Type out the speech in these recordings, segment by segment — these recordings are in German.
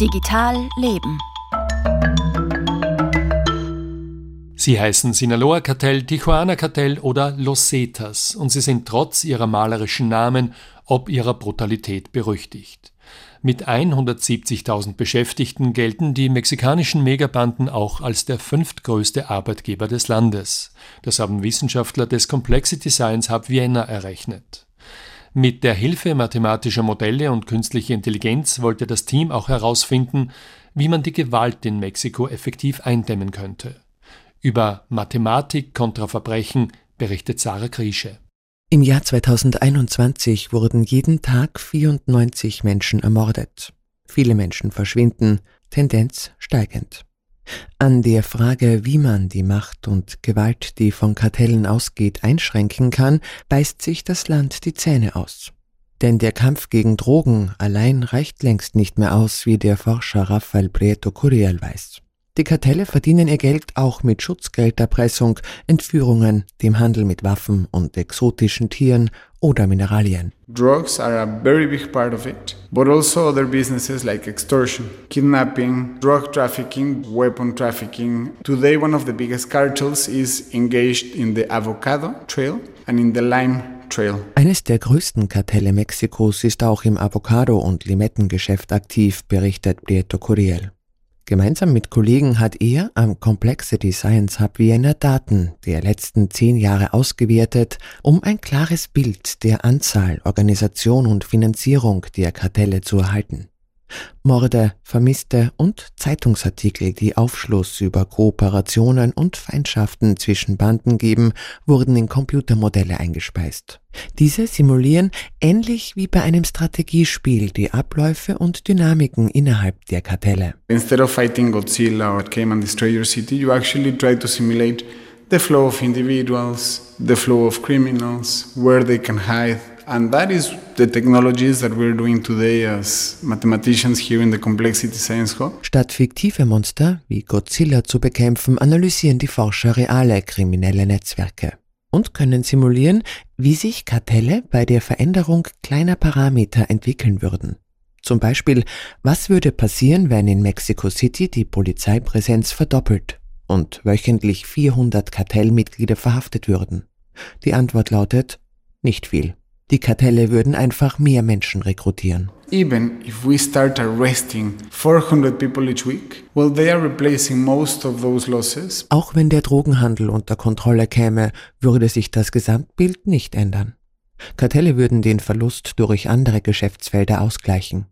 Digital Leben. Sie heißen Sinaloa-Kartell, Tijuana-Kartell oder Los Zetas und sie sind trotz ihrer malerischen Namen ob ihrer Brutalität berüchtigt. Mit 170.000 Beschäftigten gelten die mexikanischen Megabanden auch als der fünftgrößte Arbeitgeber des Landes. Das haben Wissenschaftler des Complexity Science Hub Vienna errechnet. Mit der Hilfe mathematischer Modelle und künstlicher Intelligenz wollte das Team auch herausfinden, wie man die Gewalt in Mexiko effektiv eindämmen könnte. Über Mathematik kontra Verbrechen berichtet Sarah Griesche. Im Jahr 2021 wurden jeden Tag 94 Menschen ermordet. Viele Menschen verschwinden, Tendenz steigend. An der Frage, wie man die Macht und Gewalt, die von Kartellen ausgeht, einschränken kann, beißt sich das Land die Zähne aus. Denn der Kampf gegen Drogen allein reicht längst nicht mehr aus, wie der Forscher Rafael Prieto Curiel weiß. Die Kartelle verdienen ihr Geld auch mit Schutzgelderpressung, Entführungen, dem Handel mit Waffen und exotischen Tieren oder Mineralien. Drugs are a very big part of it, but also other businesses like extortion, kidnapping, drug trafficking, weapon trafficking. Today one of the biggest cartels is engaged in the avocado trail and in the lime Trail. Eines der größten Kartelle Mexikos ist auch im Avocado- und Limettengeschäft aktiv, berichtet Prieto Curiel. Gemeinsam mit Kollegen hat er am Complexity Science Hub Vienna Daten der letzten zehn Jahre ausgewertet, um ein klares Bild der Anzahl, Organisation und Finanzierung der Kartelle zu erhalten. Morde, Vermisste und Zeitungsartikel, die Aufschluss über Kooperationen und Feindschaften zwischen Banden geben, wurden in Computermodelle eingespeist. Diese simulieren, ähnlich wie bei einem Strategiespiel, die Abläufe und Dynamiken innerhalb der Kartelle. Instead of fighting Godzilla or Cayman Destroyer City, you actually try to simulate the flow of individuals, the flow of criminals, where they can hide, And that is the technologies that we're doing today as mathematicians here in the Complexity Science Hub. Statt fiktive Monster wie Godzilla zu bekämpfen, analysieren die Forscher reale kriminelle Netzwerke und können simulieren, wie sich Kartelle bei der Veränderung kleiner Parameter entwickeln würden. Zum Beispiel, was würde passieren, wenn in Mexico City die Polizeipräsenz verdoppelt und wöchentlich 400 Kartellmitglieder verhaftet würden? Die Antwort lautet, nicht viel. Die Kartelle würden einfach mehr Menschen rekrutieren. Even if we start arresting 400 people each week, well, they are replacing most of those losses. Auch wenn der Drogenhandel unter Kontrolle käme, würde sich das Gesamtbild nicht ändern. Kartelle würden den Verlust durch andere Geschäftsfelder ausgleichen.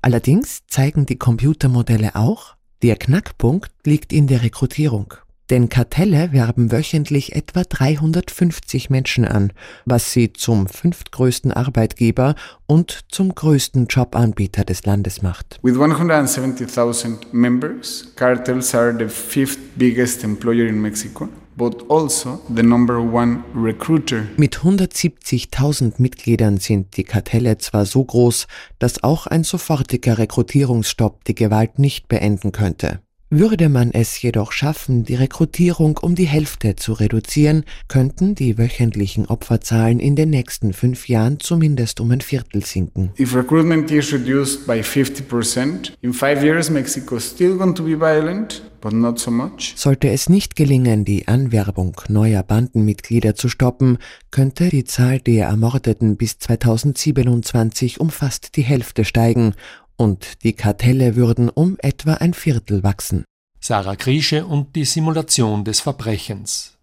Allerdings zeigen die Computermodelle auch, der Knackpunkt liegt in der Rekrutierung. Denn Kartelle werben wöchentlich etwa 350 Menschen an, was sie zum fünftgrößten Arbeitgeber und zum größten Jobanbieter des Landes macht. With 170,000 members, cartels are the fifth biggest employer in Mexico. But also the number one recruiter. Mit 170.000 Mitgliedern sind die Kartelle zwar so groß, dass auch ein sofortiger Rekrutierungsstopp die Gewalt nicht beenden könnte. Würde man es jedoch schaffen, die Rekrutierung um die Hälfte zu reduzieren, könnten die wöchentlichen Opferzahlen in den nächsten fünf Jahren zumindest um ein Viertel sinken. If recruitment is reduced by 50%, in five years Mexico is still going to be violent, but not so much. Sollte es nicht gelingen, die Anwerbung neuer Bandenmitglieder zu stoppen, könnte die Zahl der Ermordeten bis 2027 um fast die Hälfte steigen und die Kartelle würden um etwa ein Viertel wachsen. Sarah Griesche und die Simulation des Verbrechens.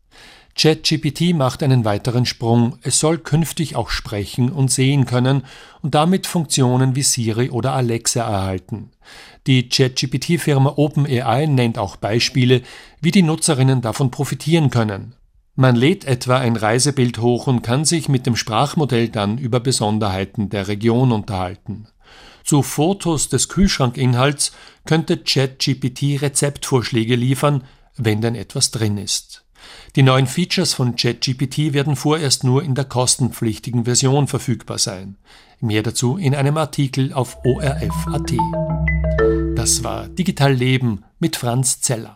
ChatGPT macht einen weiteren Sprung. Es soll künftig auch sprechen und sehen können und damit Funktionen wie Siri oder Alexa erhalten. Die ChatGPT-Firma OpenAI nennt auch Beispiele, wie die Nutzerinnen davon profitieren können. Man lädt etwa ein Reisebild hoch und kann sich mit dem Sprachmodell dann über Besonderheiten der Region unterhalten. Zu Fotos des Kühlschrankinhalts könnte ChatGPT Rezeptvorschläge liefern, wenn denn etwas drin ist. Die neuen Features von ChatGPT werden vorerst nur in der kostenpflichtigen Version verfügbar sein. Mehr dazu in einem Artikel auf ORF.at. Das war Digital Leben mit Franz Zeller.